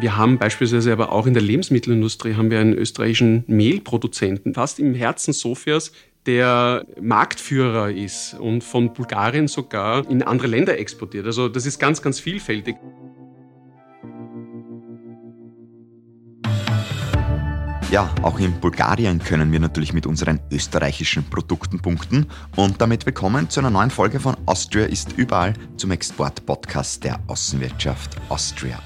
Wir haben beispielsweise aber auch in der Lebensmittelindustrie haben wir einen österreichischen Mehlproduzenten, fast im Herzen Sofias, der Marktführer ist und von Bulgarien sogar in andere Länder exportiert. Also das ist ganz, ganz vielfältig. Ja, auch in Bulgarien können wir natürlich mit unseren österreichischen Produkten punkten. Und damit willkommen zu einer neuen Folge von Austria ist überall zum Export-Podcast der Außenwirtschaft Austria.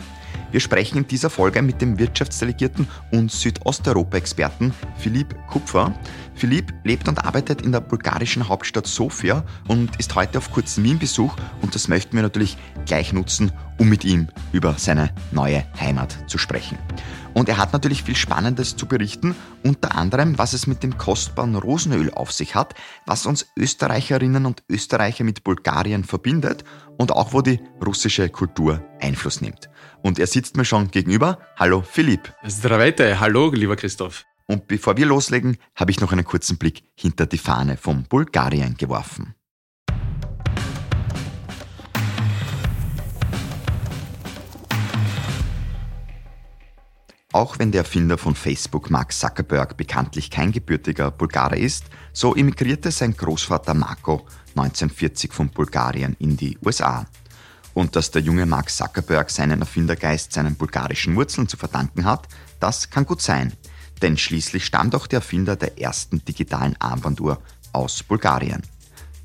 Wir sprechen in dieser Folge mit dem Wirtschaftsdelegierten und Südosteuropa-Experten Philipp Kupfer. Philipp lebt und arbeitet in der bulgarischen Hauptstadt Sofia und ist heute auf kurzen Wien-Besuch und das möchten wir natürlich gleich nutzen, um mit ihm über seine neue Heimat zu sprechen. Und er hat natürlich viel Spannendes zu berichten, unter anderem, was es mit dem kostbaren Rosenöl auf sich hat, was uns Österreicherinnen und Österreicher mit Bulgarien verbindet und auch wo die russische Kultur Einfluss nimmt. Und er sitzt mir schon gegenüber. Hallo Philipp. Zdravete, hallo lieber Christoph. Und bevor wir loslegen, habe ich noch einen kurzen Blick hinter die Fahne von Bulgarien geworfen. Auch wenn der Erfinder von Facebook, Mark Zuckerberg, bekanntlich kein gebürtiger Bulgarer ist, so emigrierte sein Großvater Marco 1940 von Bulgarien in die USA. Und dass der junge Mark Zuckerberg seinen Erfindergeist seinen bulgarischen Wurzeln zu verdanken hat, das kann gut sein. Denn schließlich stammt auch der Erfinder der ersten digitalen Armbanduhr aus Bulgarien.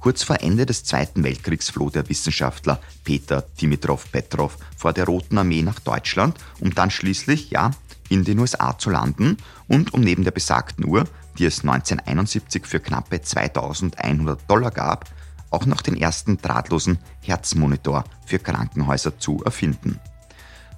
Kurz vor Ende des Zweiten Weltkriegs floh der Wissenschaftler Peter Dimitrov Petrov vor der Roten Armee nach Deutschland, um dann schließlich, ja, in den USA zu landen und um neben der besagten Uhr, die es 1971 für knappe 2100 Dollar gab, auch noch den ersten drahtlosen Herzmonitor für Krankenhäuser zu erfinden.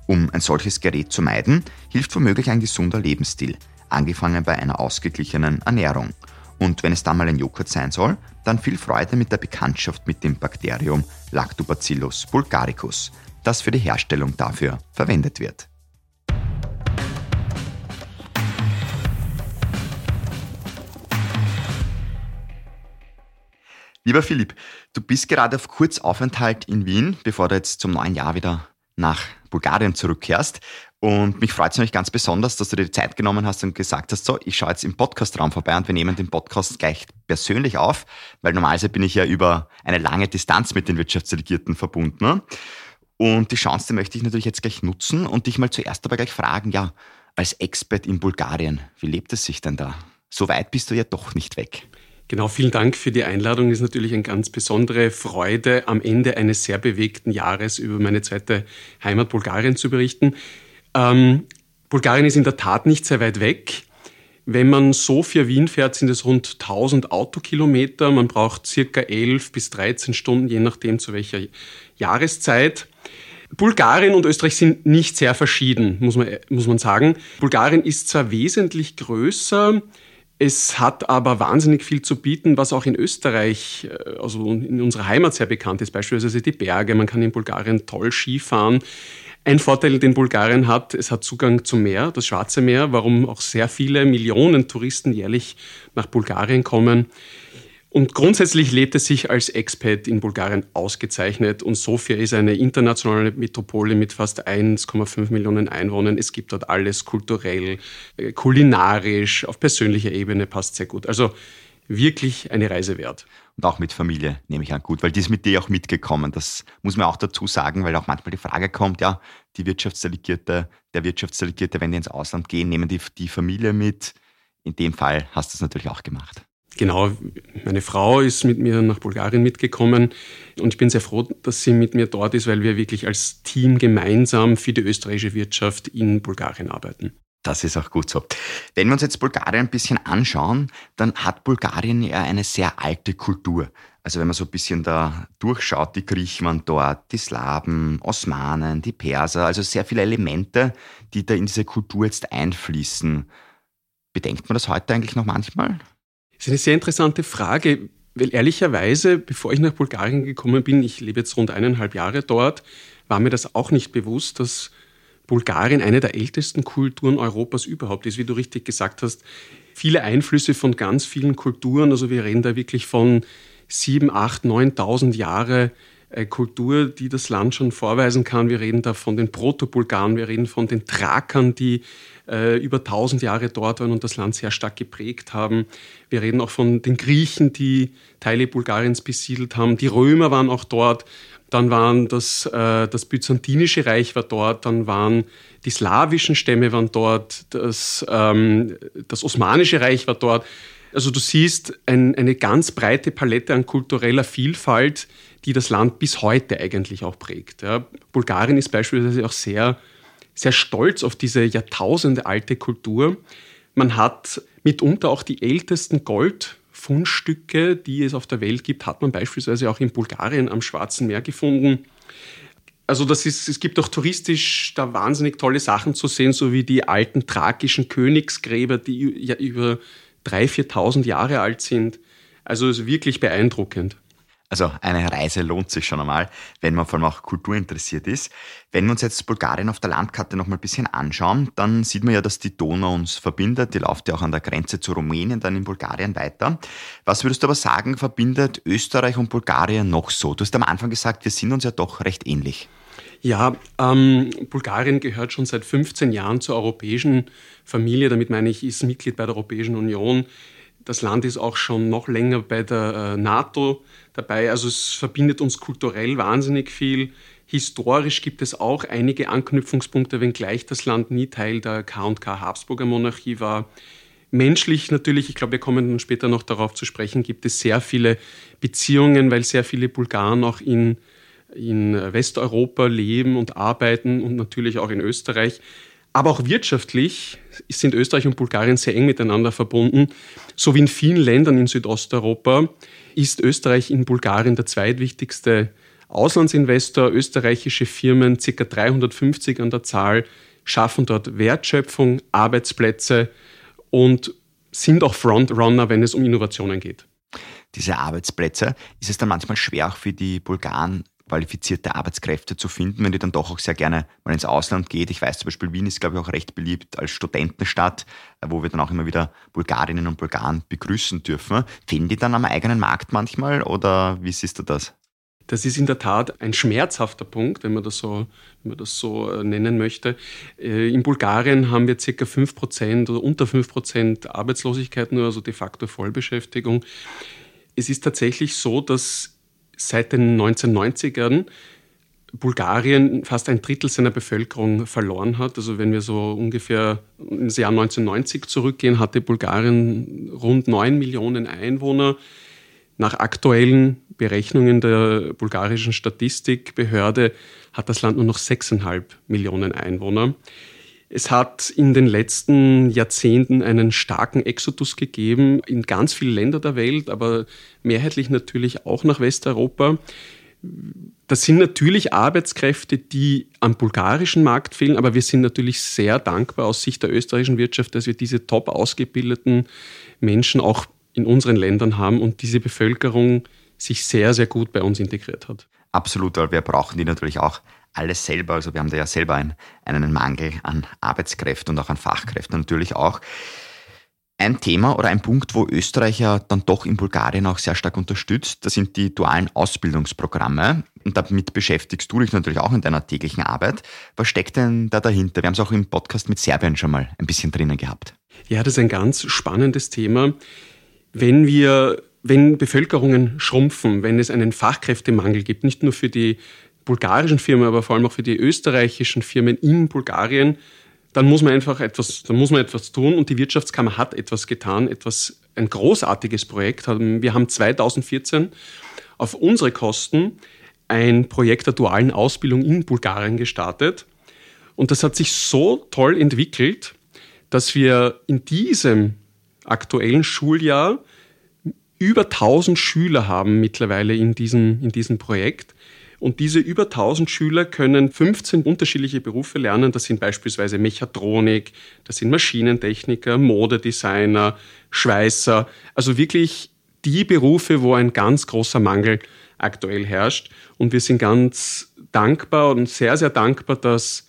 Um ein solches Gerät zu meiden, hilft womöglich ein gesunder Lebensstil, angefangen bei einer ausgeglichenen Ernährung. Und wenn es dann mal ein Joghurt sein soll, dann viel Freude mit der Bekanntschaft mit dem Bakterium Lactobacillus bulgaricus, das für die Herstellung dafür verwendet wird. Lieber Philipp, du bist gerade auf Kurzaufenthalt in Wien, bevor du jetzt zum neuen Jahr wieder nach Bulgarien zurückkehrst. Und mich freut es nämlich ganz besonders, dass du dir die Zeit genommen hast und gesagt hast, so, ich schaue jetzt im Podcastraum vorbei und wir nehmen den Podcast gleich persönlich auf, weil normalerweise bin ich ja über eine lange Distanz mit den Wirtschaftsdelegierten verbunden. Und die Chance die möchte ich natürlich jetzt gleich nutzen und dich mal zuerst aber gleich fragen, ja, als Expert in Bulgarien, wie lebt es sich denn da? So weit bist du ja doch nicht weg. Genau, vielen Dank für die Einladung. Es ist natürlich eine ganz besondere Freude, am Ende eines sehr bewegten Jahres über meine zweite Heimat Bulgarien zu berichten. Ähm, Bulgarien ist in der Tat nicht sehr weit weg. Wenn man Sofia Wien fährt, sind es rund 1000 Autokilometer. Man braucht circa 11 bis 13 Stunden, je nachdem zu welcher Jahreszeit. Bulgarien und Österreich sind nicht sehr verschieden, muss man, muss man sagen. Bulgarien ist zwar wesentlich größer, es hat aber wahnsinnig viel zu bieten, was auch in Österreich, äh, also in unserer Heimat sehr bekannt ist, beispielsweise die Berge. Man kann in Bulgarien toll Skifahren. Ein Vorteil, den Bulgarien hat, es hat Zugang zum Meer, das Schwarze Meer, warum auch sehr viele Millionen Touristen jährlich nach Bulgarien kommen. Und grundsätzlich lebt es sich als Expat in Bulgarien ausgezeichnet. Und Sofia ist eine internationale Metropole mit fast 1,5 Millionen Einwohnern. Es gibt dort alles kulturell, äh, kulinarisch, auf persönlicher Ebene passt sehr gut. Also wirklich eine Reise wert. Und auch mit Familie nehme ich an gut, weil die ist mit dir auch mitgekommen. Das muss man auch dazu sagen, weil auch manchmal die Frage kommt, ja, die Wirtschaftsdelegierte, der Wirtschaftsdelegierte, wenn die ins Ausland gehen, nehmen die die Familie mit. In dem Fall hast du es natürlich auch gemacht. Genau, meine Frau ist mit mir nach Bulgarien mitgekommen und ich bin sehr froh, dass sie mit mir dort ist, weil wir wirklich als Team gemeinsam für die österreichische Wirtschaft in Bulgarien arbeiten. Das ist auch gut so. Wenn wir uns jetzt Bulgarien ein bisschen anschauen, dann hat Bulgarien ja eine sehr alte Kultur. Also wenn man so ein bisschen da durchschaut, die Griechen waren dort, die Slawen, Osmanen, die Perser, also sehr viele Elemente, die da in diese Kultur jetzt einfließen. Bedenkt man das heute eigentlich noch manchmal? Das ist eine sehr interessante Frage, weil ehrlicherweise, bevor ich nach Bulgarien gekommen bin, ich lebe jetzt rund eineinhalb Jahre dort, war mir das auch nicht bewusst, dass Bulgarien eine der ältesten Kulturen Europas überhaupt ist. Wie du richtig gesagt hast, viele Einflüsse von ganz vielen Kulturen. Also wir reden da wirklich von sieben, acht, neuntausend Jahre Kultur, die das Land schon vorweisen kann. Wir reden da von den Proto-Bulgaren, wir reden von den Thrakern, die äh, über 1000 Jahre dort waren und das Land sehr stark geprägt haben. Wir reden auch von den Griechen, die Teile Bulgariens besiedelt haben. Die Römer waren auch dort. Dann waren das, äh, das Byzantinische Reich war dort, dann waren die slawischen Stämme waren dort, das, ähm, das Osmanische Reich war dort. Also du siehst ein, eine ganz breite Palette an kultureller Vielfalt, die das Land bis heute eigentlich auch prägt. Ja. Bulgarien ist beispielsweise auch sehr, sehr stolz auf diese Jahrtausende alte Kultur. Man hat mitunter auch die ältesten Goldfundstücke, die es auf der Welt gibt, hat man beispielsweise auch in Bulgarien am Schwarzen Meer gefunden. Also das ist, es gibt auch touristisch da wahnsinnig tolle Sachen zu sehen, so wie die alten thrakischen Königsgräber, die ja über 3.000, 4.000 Jahre alt sind. Also ist wirklich beeindruckend. Also eine Reise lohnt sich schon einmal, wenn man vor allem auch Kultur interessiert ist. Wenn wir uns jetzt Bulgarien auf der Landkarte noch mal ein bisschen anschauen, dann sieht man ja, dass die Donau uns verbindet. Die läuft ja auch an der Grenze zu Rumänien, dann in Bulgarien weiter. Was würdest du aber sagen, verbindet Österreich und Bulgarien noch so? Du hast am Anfang gesagt, wir sind uns ja doch recht ähnlich. Ja, ähm, Bulgarien gehört schon seit 15 Jahren zur europäischen Familie. Damit meine ich, ist Mitglied bei der Europäischen Union. Das Land ist auch schon noch länger bei der äh, NATO dabei. Also es verbindet uns kulturell wahnsinnig viel. Historisch gibt es auch einige Anknüpfungspunkte, wenngleich das Land nie Teil der K&K Habsburger Monarchie war. Menschlich natürlich, ich glaube, wir kommen dann später noch darauf zu sprechen, gibt es sehr viele Beziehungen, weil sehr viele Bulgaren auch in, in Westeuropa leben und arbeiten und natürlich auch in Österreich. Aber auch wirtschaftlich sind Österreich und Bulgarien sehr eng miteinander verbunden. So wie in vielen Ländern in Südosteuropa ist Österreich in Bulgarien der zweitwichtigste Auslandsinvestor. Österreichische Firmen, ca. 350 an der Zahl, schaffen dort Wertschöpfung, Arbeitsplätze und sind auch Frontrunner, wenn es um Innovationen geht. Diese Arbeitsplätze, ist es dann manchmal schwer auch für die Bulgaren, qualifizierte Arbeitskräfte zu finden, wenn die dann doch auch sehr gerne mal ins Ausland geht. Ich weiß zum Beispiel, Wien ist, glaube ich, auch recht beliebt als Studentenstadt, äh, wo wir dann auch immer wieder Bulgarinnen und Bulgaren begrüßen dürfen. Fehlen die dann am eigenen Markt manchmal oder wie siehst du das? Das ist in der Tat ein schmerzhafter Punkt, wenn man das so, wenn man das so äh, nennen möchte. Äh, in Bulgarien haben wir circa 5% oder unter 5% Arbeitslosigkeit, nur also de facto Vollbeschäftigung. Es ist tatsächlich so, dass seit den 1990ern Bulgarien fast ein Drittel seiner Bevölkerung verloren hat. Also wenn wir so ungefähr ins Jahr 1990 zurückgehen, hatte Bulgarien rund 9 Millionen Einwohner. Nach aktuellen Berechnungen der bulgarischen Statistikbehörde hat das Land nur noch 6,5 Millionen Einwohner. Es hat in den letzten Jahrzehnten einen starken Exodus gegeben in ganz viele Länder der Welt, aber mehrheitlich natürlich auch nach Westeuropa. Das sind natürlich Arbeitskräfte, die am bulgarischen Markt fehlen, aber wir sind natürlich sehr dankbar aus Sicht der österreichischen Wirtschaft, dass wir diese top ausgebildeten Menschen auch in unseren Ländern haben und diese Bevölkerung sich sehr, sehr gut bei uns integriert hat. Absolut, weil wir brauchen die natürlich auch alles selber. Also wir haben da ja selber einen, einen Mangel an Arbeitskräften und auch an Fachkräften natürlich auch. Ein Thema oder ein Punkt, wo Österreich ja dann doch in Bulgarien auch sehr stark unterstützt, das sind die dualen Ausbildungsprogramme. Und damit beschäftigst du dich natürlich auch in deiner täglichen Arbeit. Was steckt denn da dahinter? Wir haben es auch im Podcast mit Serbien schon mal ein bisschen drinnen gehabt. Ja, das ist ein ganz spannendes Thema. Wenn wir, wenn Bevölkerungen schrumpfen, wenn es einen Fachkräftemangel gibt, nicht nur für die bulgarischen Firmen, aber vor allem auch für die österreichischen Firmen in Bulgarien, dann muss man einfach etwas, dann muss man etwas tun und die Wirtschaftskammer hat etwas getan, etwas, ein großartiges Projekt. Wir haben 2014 auf unsere Kosten ein Projekt der dualen Ausbildung in Bulgarien gestartet und das hat sich so toll entwickelt, dass wir in diesem aktuellen Schuljahr über 1000 Schüler haben mittlerweile in diesem, in diesem Projekt. Und diese über 1000 Schüler können 15 unterschiedliche Berufe lernen. Das sind beispielsweise Mechatronik, das sind Maschinentechniker, Modedesigner, Schweißer. Also wirklich die Berufe, wo ein ganz großer Mangel aktuell herrscht. Und wir sind ganz dankbar und sehr, sehr dankbar, dass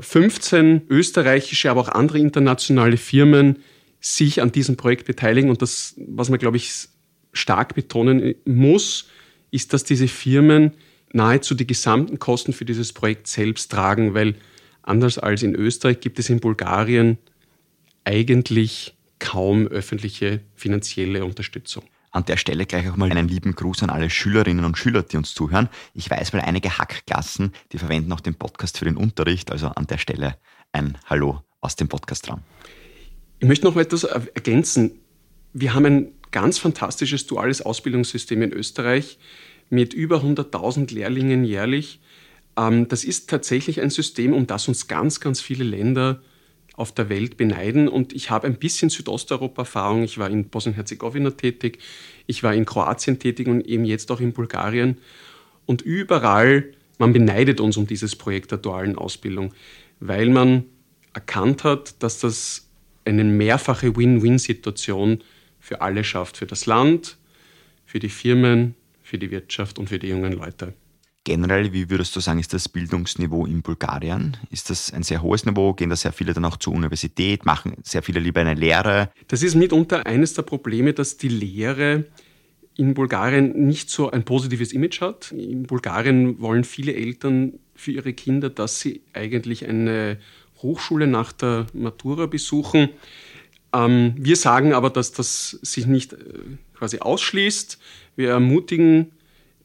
15 äh, österreichische, aber auch andere internationale Firmen sich an diesem Projekt beteiligen. Und das, was man, glaube ich, stark betonen muss, ist, dass diese Firmen nahezu die gesamten Kosten für dieses Projekt selbst tragen, weil anders als in Österreich gibt es in Bulgarien eigentlich kaum öffentliche finanzielle Unterstützung. An der Stelle gleich auch mal einen lieben Gruß an alle Schülerinnen und Schüler, die uns zuhören. Ich weiß, weil einige Hackklassen, die verwenden auch den Podcast für den Unterricht. Also an der Stelle ein Hallo aus dem Podcastraum. Ich möchte noch etwas ergänzen. Wir haben ein ganz fantastisches duales Ausbildungssystem in Österreich mit über 100.000 Lehrlingen jährlich. Ähm, das ist tatsächlich ein System, um das uns ganz, ganz viele Länder auf der Welt beneiden. Und ich habe ein bisschen Südosteuropa-Erfahrung. Ich war in Bosnien-Herzegowina tätig, ich war in Kroatien tätig und eben jetzt auch in Bulgarien. Und überall, man beneidet uns um dieses Projekt der dualen Ausbildung, weil man erkannt hat, dass das eine mehrfache Win-Win-Situation für alle schafft, für das Land, für die Firmen, für die Wirtschaft und für die jungen Leute. Generell, wie würdest du sagen, ist das Bildungsniveau in Bulgarien? Ist das ein sehr hohes Niveau? Gehen da sehr viele dann auch zur Universität? Machen sehr viele lieber eine Lehre? Das ist mitunter eines der Probleme, dass die Lehre in Bulgarien nicht so ein positives Image hat. In Bulgarien wollen viele Eltern für ihre Kinder, dass sie eigentlich eine Hochschule nach der Matura besuchen. Ähm, wir sagen aber, dass das sich nicht äh, quasi ausschließt. Wir ermutigen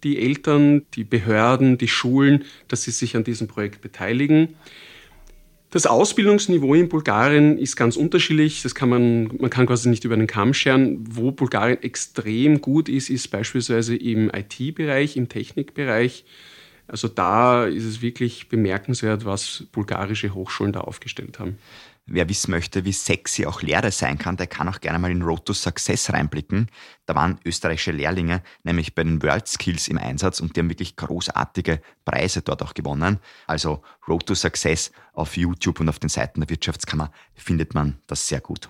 die Eltern, die Behörden, die Schulen, dass sie sich an diesem Projekt beteiligen. Das Ausbildungsniveau in Bulgarien ist ganz unterschiedlich. Das kann man, man kann quasi nicht über den Kamm scheren. Wo Bulgarien extrem gut ist, ist beispielsweise im IT-Bereich, im Technikbereich. Also da ist es wirklich bemerkenswert, was bulgarische Hochschulen da aufgestellt haben. Wer wissen möchte, wie sexy auch Lehre sein kann, der kann auch gerne mal in Road to Success reinblicken. Da waren österreichische Lehrlinge nämlich bei den World Skills im Einsatz und die haben wirklich großartige Preise dort auch gewonnen. Also Road to Success auf YouTube und auf den Seiten der Wirtschaftskammer findet man das sehr gut.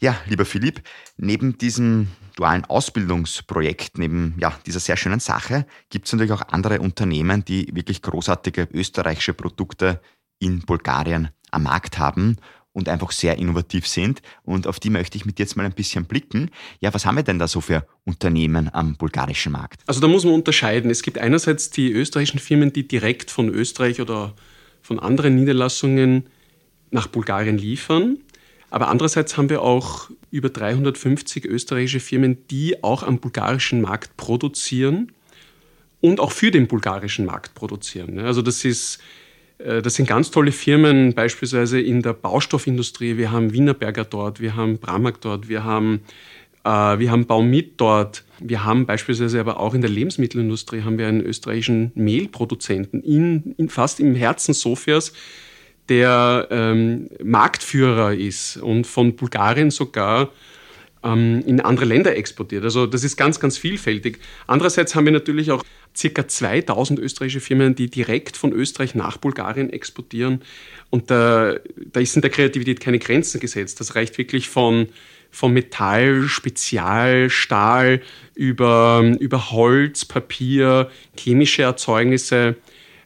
Ja, lieber Philipp, neben diesem dualen Ausbildungsprojekt, neben ja, dieser sehr schönen Sache, gibt es natürlich auch andere Unternehmen, die wirklich großartige österreichische Produkte in Bulgarien am Markt haben und einfach sehr innovativ sind. Und auf die möchte ich mit jetzt mal ein bisschen blicken. Ja, was haben wir denn da so für Unternehmen am bulgarischen Markt? Also da muss man unterscheiden. Es gibt einerseits die österreichischen Firmen, die direkt von Österreich oder von anderen Niederlassungen nach Bulgarien liefern. Aber andererseits haben wir auch über 350 österreichische Firmen, die auch am bulgarischen Markt produzieren und auch für den bulgarischen Markt produzieren. Also das ist das sind ganz tolle Firmen, beispielsweise in der Baustoffindustrie. Wir haben Wienerberger dort, wir haben Bramag dort, wir haben, äh, wir haben Baumit dort. Wir haben beispielsweise aber auch in der Lebensmittelindustrie haben wir einen österreichischen Mehlproduzenten in, in fast im Herzen Sofias, der ähm, Marktführer ist und von Bulgarien sogar ähm, in andere Länder exportiert. Also das ist ganz, ganz vielfältig. Andererseits haben wir natürlich auch circa 2000 österreichische Firmen, die direkt von Österreich nach Bulgarien exportieren. Und da, da ist in der Kreativität keine Grenzen gesetzt. Das reicht wirklich von, von Metall, Spezial, Stahl über, über Holz, Papier, chemische Erzeugnisse.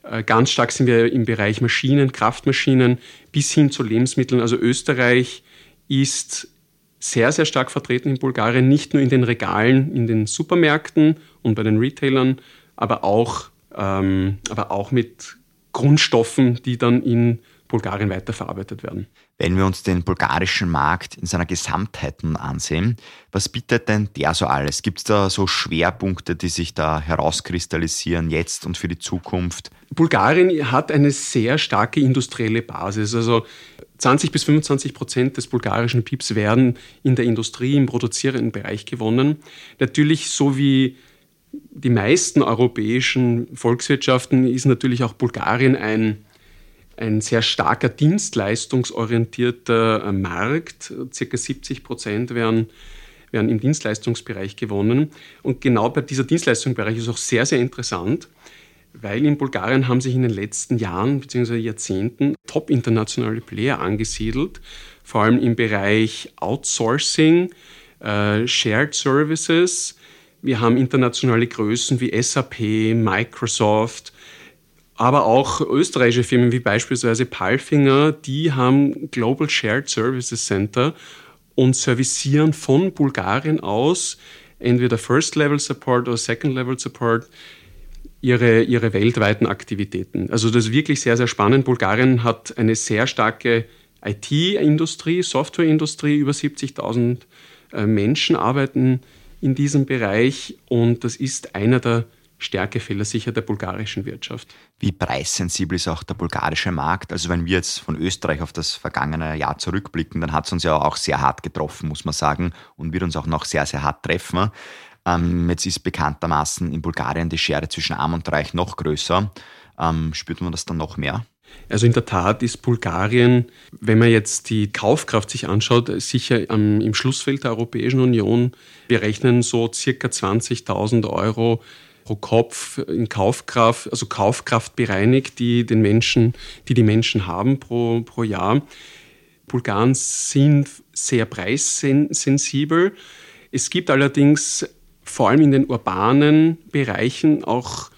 Äh, ganz stark sind wir im Bereich Maschinen, Kraftmaschinen bis hin zu Lebensmitteln. Also Österreich ist sehr, sehr stark vertreten in Bulgarien, nicht nur in den Regalen, in den Supermärkten und bei den Retailern, aber auch, ähm, aber auch mit Grundstoffen, die dann in Bulgarien weiterverarbeitet werden. Wenn wir uns den bulgarischen Markt in seiner Gesamtheit ansehen, was bietet denn der so alles? Gibt es da so Schwerpunkte, die sich da herauskristallisieren jetzt und für die Zukunft? Bulgarien hat eine sehr starke industrielle Basis. Also 20 bis 25 Prozent des bulgarischen PIBs werden in der Industrie, im produzierenden Bereich gewonnen. Natürlich, so wie die meisten europäischen Volkswirtschaften, ist natürlich auch Bulgarien ein, ein sehr starker dienstleistungsorientierter Markt. Circa 70 Prozent werden, werden im Dienstleistungsbereich gewonnen. Und genau bei dieser Dienstleistungsbereich ist auch sehr, sehr interessant, weil in Bulgarien haben sich in den letzten Jahren bzw. Jahrzehnten top internationale Player angesiedelt, vor allem im Bereich Outsourcing, äh, Shared Services. Wir haben internationale Größen wie SAP, Microsoft, aber auch österreichische Firmen wie beispielsweise Palfinger, die haben Global Shared Services Center und servicieren von Bulgarien aus entweder First Level Support oder Second Level Support ihre, ihre weltweiten Aktivitäten. Also das ist wirklich sehr, sehr spannend. Bulgarien hat eine sehr starke IT-Industrie, Softwareindustrie, über 70.000 äh, Menschen arbeiten in diesem Bereich und das ist einer der Stärkefehler sicher der bulgarischen Wirtschaft. Wie preissensibel ist auch der bulgarische Markt? Also wenn wir jetzt von Österreich auf das vergangene Jahr zurückblicken, dann hat es uns ja auch sehr hart getroffen, muss man sagen, und wird uns auch noch sehr, sehr hart treffen. Ähm, jetzt ist bekanntermaßen in Bulgarien die Schere zwischen Arm und Reich noch größer. Ähm, spürt man das dann noch mehr? Also in der Tat ist Bulgarien, wenn man jetzt die Kaufkraft sich anschaut, sicher im Schlussfeld der Europäischen Union. Wir rechnen so circa 20.000 Euro pro Kopf in Kaufkraft, also Kaufkraft bereinigt, die den Menschen, die die Menschen haben pro, pro Jahr. Bulgaren sind sehr preissensibel. Es gibt allerdings vor allem in den urbanen Bereichen auch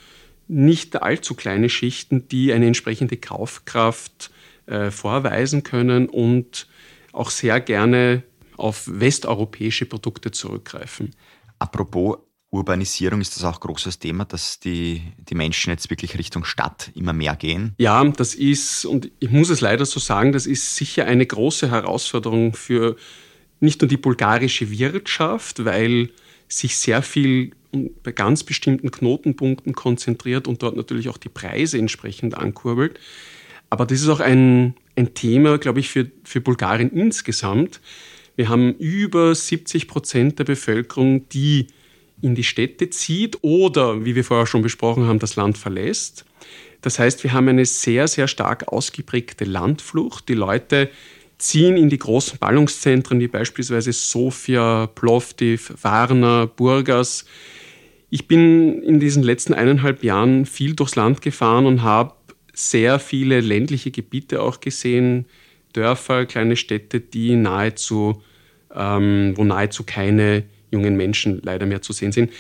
nicht allzu kleine Schichten, die eine entsprechende Kaufkraft äh, vorweisen können und auch sehr gerne auf westeuropäische Produkte zurückgreifen. Apropos Urbanisierung, ist das auch ein großes Thema, dass die, die Menschen jetzt wirklich Richtung Stadt immer mehr gehen? Ja, das ist, und ich muss es leider so sagen, das ist sicher eine große Herausforderung für nicht nur die bulgarische Wirtschaft, weil sich sehr viel bei ganz bestimmten Knotenpunkten konzentriert und dort natürlich auch die Preise entsprechend ankurbelt. Aber das ist auch ein, ein Thema, glaube ich, für, für Bulgarien insgesamt. Wir haben über 70 Prozent der Bevölkerung, die in die Städte zieht oder, wie wir vorher schon besprochen haben, das Land verlässt. Das heißt, wir haben eine sehr, sehr stark ausgeprägte Landflucht. Die Leute ziehen in die großen Ballungszentren wie beispielsweise Sofia, Plovdiv, Varna, Burgas. Ich bin in diesen letzten eineinhalb Jahren viel durchs Land gefahren und habe sehr viele ländliche Gebiete auch gesehen, Dörfer, kleine Städte, die nahezu, ähm, wo nahezu keine jungen Menschen leider mehr zu sehen sind.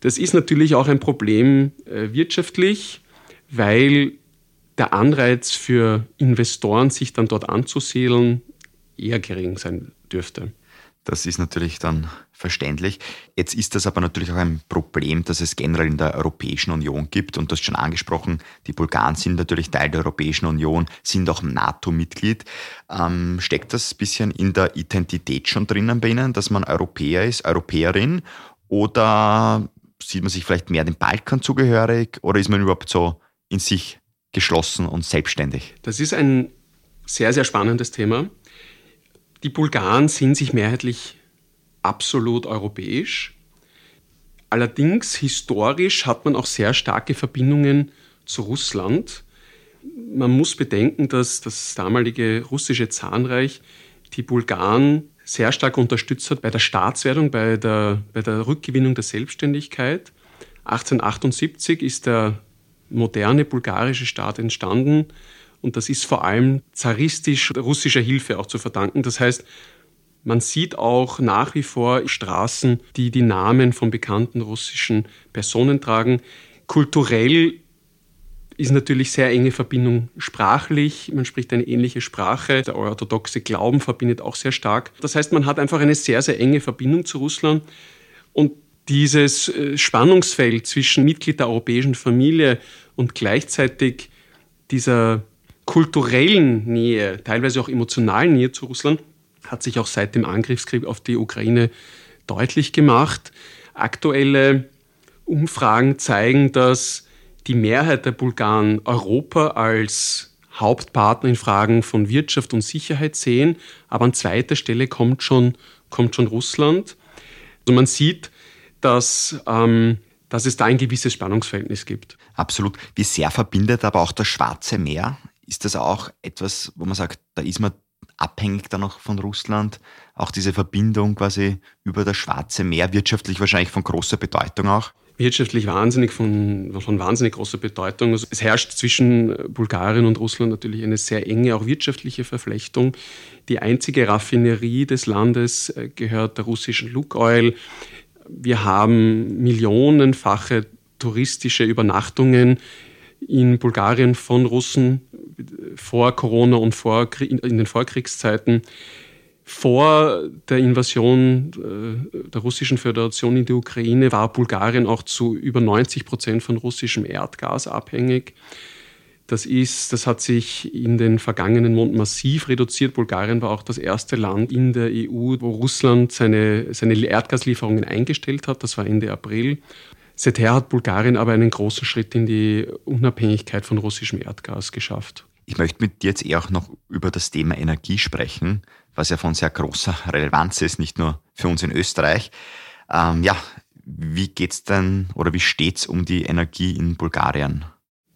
Das ist natürlich auch ein Problem äh, wirtschaftlich, weil der Anreiz für Investoren, sich dann dort anzusiedeln, eher gering sein dürfte. Das ist natürlich dann verständlich. Jetzt ist das aber natürlich auch ein Problem, das es generell in der Europäischen Union gibt. Und du hast schon angesprochen, die Bulgaren sind natürlich Teil der Europäischen Union, sind auch NATO-Mitglied. Ähm, steckt das ein bisschen in der Identität schon drinnen bei Ihnen, dass man Europäer ist, Europäerin? Oder sieht man sich vielleicht mehr dem Balkan zugehörig? Oder ist man überhaupt so in sich geschlossen und selbstständig? Das ist ein sehr, sehr spannendes Thema. Die Bulgaren sind sich mehrheitlich absolut europäisch. Allerdings historisch hat man auch sehr starke Verbindungen zu Russland. Man muss bedenken, dass das damalige russische Zahnreich die Bulgaren sehr stark unterstützt hat bei der Staatswerdung, bei der, bei der Rückgewinnung der Selbstständigkeit. 1878 ist der moderne bulgarische Staat entstanden und das ist vor allem zaristisch-russischer Hilfe auch zu verdanken. Das heißt, man sieht auch nach wie vor Straßen, die die Namen von bekannten russischen Personen tragen. Kulturell ist natürlich sehr enge Verbindung sprachlich. Man spricht eine ähnliche Sprache. Der orthodoxe Glauben verbindet auch sehr stark. Das heißt, man hat einfach eine sehr, sehr enge Verbindung zu Russland. Und dieses äh, Spannungsfeld zwischen Mitglied der europäischen Familie und gleichzeitig dieser kulturellen Nähe, teilweise auch emotionalen Nähe zu Russland, hat sich auch seit dem Angriffskrieg auf die Ukraine deutlich gemacht. Aktuelle Umfragen zeigen, dass die Mehrheit der Bulgaren Europa als Hauptpartner in Fragen von Wirtschaft und Sicherheit sehen, aber an zweiter Stelle kommt schon, kommt schon Russland. Also man sieht, dass, ähm, dass es da ein gewisses Spannungsverhältnis gibt. Absolut. Wie sehr verbindet aber auch das Schwarze Meer? Ist das auch etwas, wo man sagt, da ist man abhängig dann noch von Russland. Auch diese Verbindung quasi über das Schwarze Meer, wirtschaftlich wahrscheinlich von großer Bedeutung auch. Wirtschaftlich wahnsinnig von, von wahnsinnig großer Bedeutung. Also es herrscht zwischen Bulgarien und Russland natürlich eine sehr enge, auch wirtschaftliche Verflechtung. Die einzige Raffinerie des Landes äh, gehört der russischen Lukoil. Wir haben millionenfache touristische Übernachtungen in Bulgarien von Russen vor Corona und vor, in den Vorkriegszeiten. Vor der Invasion äh, der russischen Föderation in die Ukraine war Bulgarien auch zu über 90 Prozent von russischem Erdgas abhängig. Das ist, das hat sich in den vergangenen Monaten massiv reduziert. Bulgarien war auch das erste Land in der EU, wo Russland seine, seine Erdgaslieferungen eingestellt hat. Das war Ende April. Seither hat Bulgarien aber einen großen Schritt in die Unabhängigkeit von russischem Erdgas geschafft. Ich möchte mit dir jetzt eher auch noch über das Thema Energie sprechen, was ja von sehr großer Relevanz ist, nicht nur für uns in Österreich. Ähm, ja, wie geht's denn oder wie steht's um die Energie in Bulgarien?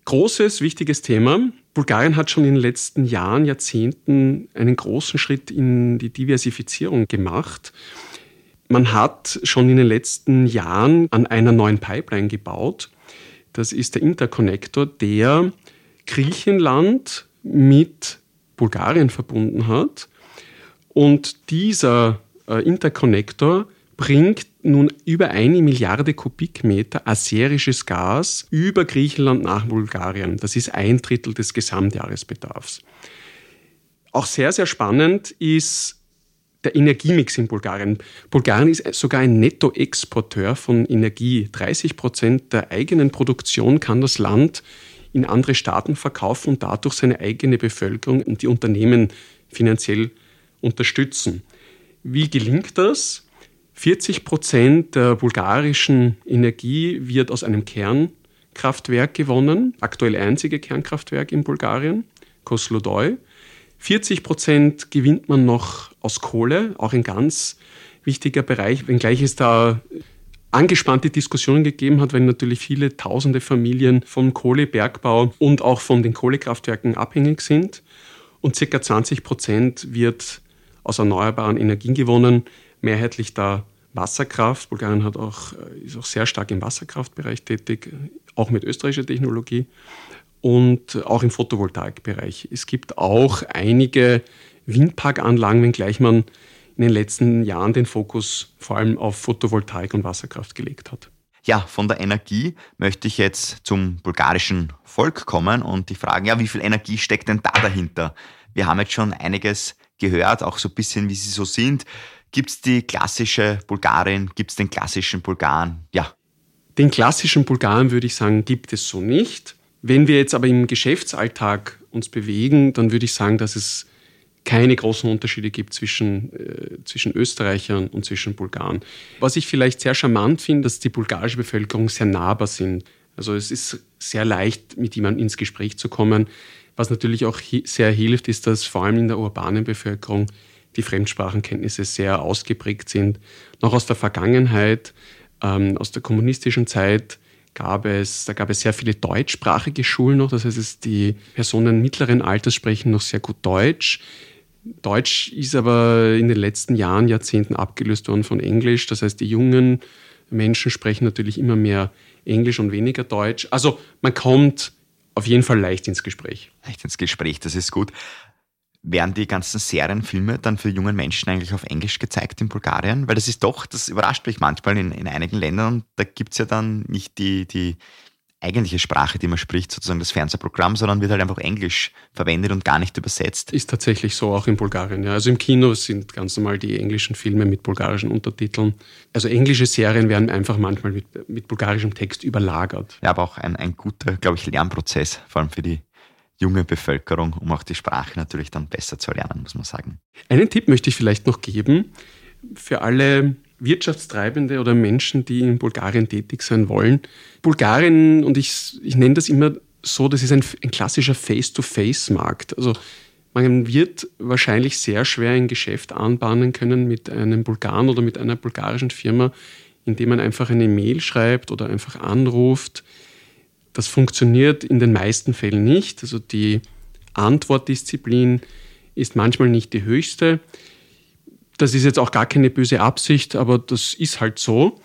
Großes, wichtiges Thema. Bulgarien hat schon in den letzten Jahren, Jahrzehnten einen großen Schritt in die Diversifizierung gemacht. Man hat schon in den letzten Jahren an einer neuen Pipeline gebaut. Das ist der Interconnector, der Griechenland mit Bulgarien verbunden hat. Und dieser äh, Interconnector bringt nun über eine Milliarde Kubikmeter aserisches Gas über Griechenland nach Bulgarien. Das ist ein Drittel des Gesamtjahresbedarfs. Auch sehr, sehr spannend ist der Energiemix in Bulgarien. Bulgarien ist sogar ein Nettoexporteur von Energie. 30 Prozent der eigenen Produktion kann das Land in andere Staaten verkaufen und dadurch seine eigene Bevölkerung und die Unternehmen finanziell unterstützen. Wie gelingt das? 40 Prozent der bulgarischen Energie wird aus einem Kernkraftwerk gewonnen, aktuell einzige Kernkraftwerk in Bulgarien, Koslodoi. 40 Prozent gewinnt man noch aus Kohle, auch ein ganz wichtiger Bereich, wenngleich es da angespannte Diskussionen gegeben hat, weil natürlich viele tausende Familien vom Kohlebergbau und auch von den Kohlekraftwerken abhängig sind. Und circa 20 Prozent wird aus erneuerbaren Energien gewonnen mehrheitlich da Wasserkraft. Bulgarien hat auch, äh, ist auch sehr stark im Wasserkraftbereich tätig, auch mit österreichischer Technologie und auch im Photovoltaikbereich. Es gibt auch einige Windparkanlagen, wenngleich man in den letzten Jahren den Fokus vor allem auf Photovoltaik und Wasserkraft gelegt hat. Ja, von der Energie möchte ich jetzt zum bulgarischen Volk kommen und die fragen, ja, wie viel Energie steckt denn da dahinter? Wir haben jetzt schon einiges gehört, auch so ein bisschen, wie sie so sind. Gibt es die klassische Bulgarin? Gibt es den klassischen Bulgaren? Ja. Den klassischen Bulgaren würde ich sagen, gibt es so nicht. Wenn wir jetzt aber im Geschäftsalltag uns bewegen, dann würde ich sagen, dass es keine großen Unterschiede gibt zwischen, äh, zwischen Österreichern und zwischen Bulgaren. Was ich vielleicht sehr charmant finde, dass die bulgarische Bevölkerung sehr nahbar sind. Also es ist sehr leicht, mit jemandem ins Gespräch zu kommen. Was natürlich auch sehr hilft, ist, dass vor allem in der urbanen Bevölkerung die Fremdsprachenkenntnisse sehr ausgeprägt sind. Noch aus der Vergangenheit, ähm, aus der kommunistischen Zeit gab es, da gab es sehr viele deutschsprachige Schulen noch. Das heißt, die Personen mittleren Alters sprechen noch sehr gut Deutsch. Deutsch ist aber in den letzten Jahren, Jahrzehnten abgelöst worden von Englisch. Das heißt, die jungen Menschen sprechen natürlich immer mehr Englisch und weniger Deutsch. Also man kommt auf jeden Fall leicht ins Gespräch. Leicht ins Gespräch, das ist gut. Werden die ganzen Serienfilme dann für junge Menschen eigentlich auf Englisch gezeigt in Bulgarien? Weil das ist doch, das überrascht mich manchmal in, in einigen Ländern, da gibt es ja dann nicht die, die eigentliche Sprache, die man spricht, sozusagen das Fernsehprogramm, sondern wird halt einfach Englisch verwendet und gar nicht übersetzt. Ist tatsächlich so auch in Bulgarien. Ja. Also im Kino sind ganz normal die englischen Filme mit bulgarischen Untertiteln. Also englische Serien werden einfach manchmal mit, mit bulgarischem Text überlagert. Ja, aber auch ein, ein guter, glaube ich, Lernprozess, vor allem für die junge Bevölkerung, um auch die Sprache natürlich dann besser zu lernen, muss man sagen. Einen Tipp möchte ich vielleicht noch geben für alle Wirtschaftstreibende oder Menschen, die in Bulgarien tätig sein wollen. Bulgarien, und ich, ich nenne das immer so, das ist ein, ein klassischer Face-to-Face-Markt. Also man wird wahrscheinlich sehr schwer ein Geschäft anbahnen können mit einem Bulgaren oder mit einer bulgarischen Firma, indem man einfach eine Mail schreibt oder einfach anruft. Das funktioniert in den meisten Fällen nicht. Also die Antwortdisziplin ist manchmal nicht die höchste. Das ist jetzt auch gar keine böse Absicht, aber das ist halt so.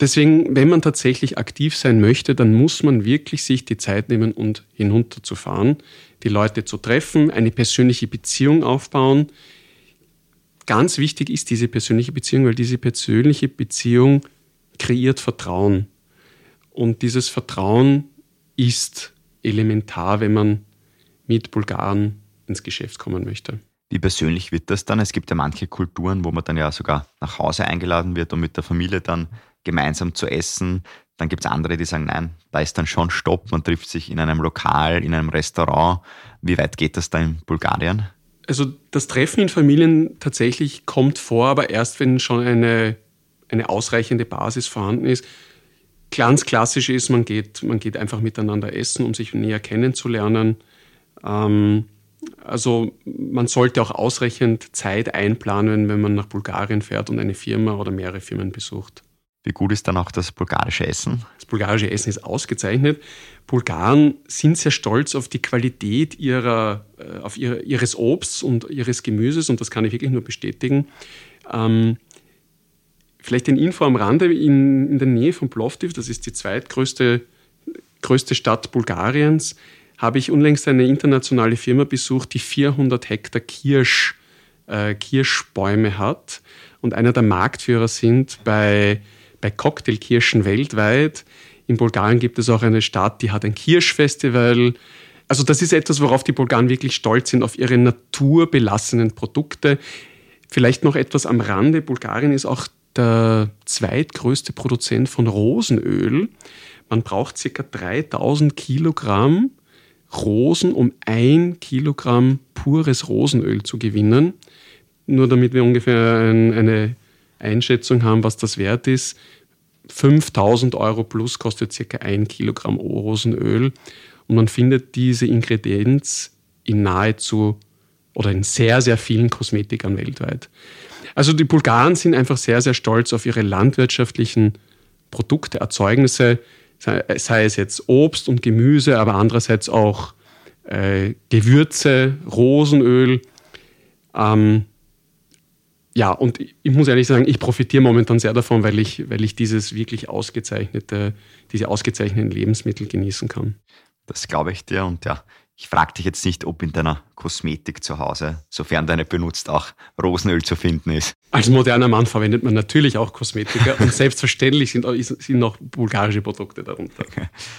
Deswegen, wenn man tatsächlich aktiv sein möchte, dann muss man wirklich sich die Zeit nehmen und hinunterzufahren, die Leute zu treffen, eine persönliche Beziehung aufbauen. Ganz wichtig ist diese persönliche Beziehung, weil diese persönliche Beziehung kreiert Vertrauen. Und dieses Vertrauen ist elementar, wenn man mit Bulgaren ins Geschäft kommen möchte. Wie persönlich wird das dann? Es gibt ja manche Kulturen, wo man dann ja sogar nach Hause eingeladen wird, um mit der Familie dann gemeinsam zu essen. Dann gibt es andere, die sagen, nein, da ist dann schon Stopp, man trifft sich in einem Lokal, in einem Restaurant. Wie weit geht das da in Bulgarien? Also das Treffen in Familien tatsächlich kommt vor, aber erst wenn schon eine, eine ausreichende Basis vorhanden ist. Ganz klassisch ist, man geht, man geht einfach miteinander essen, um sich näher kennenzulernen. Ähm, also man sollte auch ausreichend Zeit einplanen, wenn man nach Bulgarien fährt und eine Firma oder mehrere Firmen besucht. Wie gut ist dann auch das bulgarische Essen? Das bulgarische Essen ist ausgezeichnet. Bulgaren sind sehr stolz auf die Qualität ihrer, äh, auf ihre, ihres Obsts und ihres Gemüses und das kann ich wirklich nur bestätigen. Ähm, vielleicht ein Info am Rande, in, in der Nähe von Plovdiv, das ist die zweitgrößte größte Stadt Bulgariens, habe ich unlängst eine internationale Firma besucht, die 400 Hektar Kirsch, äh, Kirschbäume hat und einer der Marktführer sind bei bei Cocktailkirschen weltweit. In Bulgarien gibt es auch eine Stadt, die hat ein Kirschfestival. Also das ist etwas, worauf die Bulgaren wirklich stolz sind, auf ihre naturbelassenen Produkte. Vielleicht noch etwas am Rande. Bulgarien ist auch der zweitgrößte Produzent von Rosenöl. Man braucht ca. 3000 Kilogramm Rosen, um ein Kilogramm pures Rosenöl zu gewinnen. Nur damit wir ungefähr eine Einschätzung haben, was das wert ist. 5000 Euro plus kostet circa ein Kilogramm Rosenöl und man findet diese Ingredienz in nahezu oder in sehr, sehr vielen Kosmetikern weltweit. Also die Bulgaren sind einfach sehr, sehr stolz auf ihre landwirtschaftlichen Produkte, Erzeugnisse, sei es jetzt Obst und Gemüse, aber andererseits auch äh, Gewürze, Rosenöl. Ähm, ja, und ich muss ehrlich sagen, ich profitiere momentan sehr davon, weil ich, weil ich dieses wirklich ausgezeichnete, diese ausgezeichneten Lebensmittel genießen kann. Das glaube ich dir und ja, ich frage dich jetzt nicht, ob in deiner Kosmetik zu Hause, sofern deine benutzt, auch Rosenöl zu finden ist. Als moderner Mann verwendet man natürlich auch Kosmetika und selbstverständlich sind, sind noch bulgarische Produkte darunter.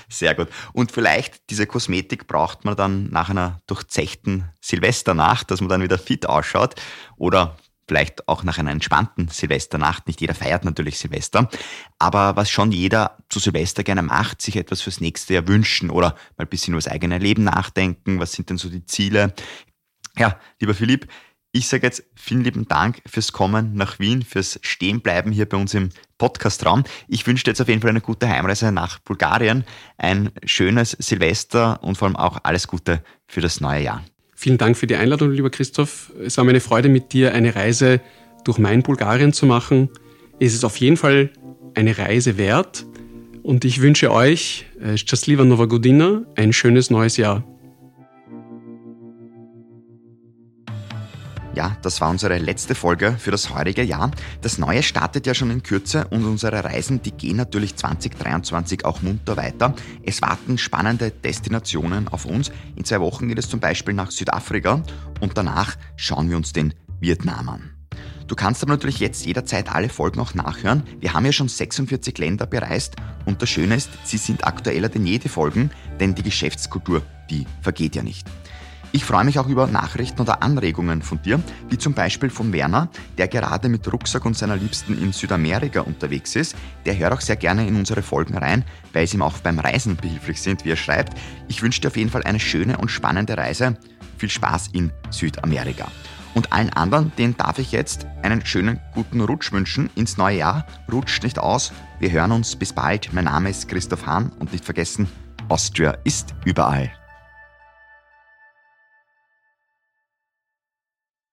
Sehr gut. Und vielleicht diese Kosmetik braucht man dann nach einer durchzechten Silvesternacht, dass man dann wieder fit ausschaut. Oder vielleicht auch nach einer entspannten Silvesternacht. Nicht jeder feiert natürlich Silvester, aber was schon jeder zu Silvester gerne macht, sich etwas fürs nächste Jahr wünschen oder mal ein bisschen über das eigene Leben nachdenken. Was sind denn so die Ziele? Ja, lieber Philipp, ich sage jetzt vielen lieben Dank fürs Kommen nach Wien, fürs Stehenbleiben hier bei uns im Podcastraum. Ich wünsche dir jetzt auf jeden Fall eine gute Heimreise nach Bulgarien, ein schönes Silvester und vor allem auch alles Gute für das neue Jahr. Vielen Dank für die Einladung, lieber Christoph. Es war mir eine Freude, mit dir eine Reise durch mein Bulgarien zu machen. Es ist auf jeden Fall eine Reise wert. Und ich wünsche euch, äh, Szczęśliwa Nova Godina, ein schönes neues Jahr. Ja, das war unsere letzte Folge für das heutige Jahr. Das neue startet ja schon in Kürze und unsere Reisen, die gehen natürlich 2023 auch munter weiter. Es warten spannende Destinationen auf uns. In zwei Wochen geht es zum Beispiel nach Südafrika und danach schauen wir uns den Vietnam an. Du kannst aber natürlich jetzt jederzeit alle Folgen auch nachhören. Wir haben ja schon 46 Länder bereist und das Schöne ist, sie sind aktueller denn jede Folgen, denn die Geschäftskultur, die vergeht ja nicht. Ich freue mich auch über Nachrichten oder Anregungen von dir, wie zum Beispiel von Werner, der gerade mit Rucksack und seiner Liebsten in Südamerika unterwegs ist. Der hört auch sehr gerne in unsere Folgen rein, weil sie ihm auch beim Reisen behilflich sind, wie er schreibt. Ich wünsche dir auf jeden Fall eine schöne und spannende Reise. Viel Spaß in Südamerika. Und allen anderen, denen darf ich jetzt einen schönen guten Rutsch wünschen ins neue Jahr. Rutscht nicht aus. Wir hören uns. Bis bald. Mein Name ist Christoph Hahn und nicht vergessen, Austria ist überall.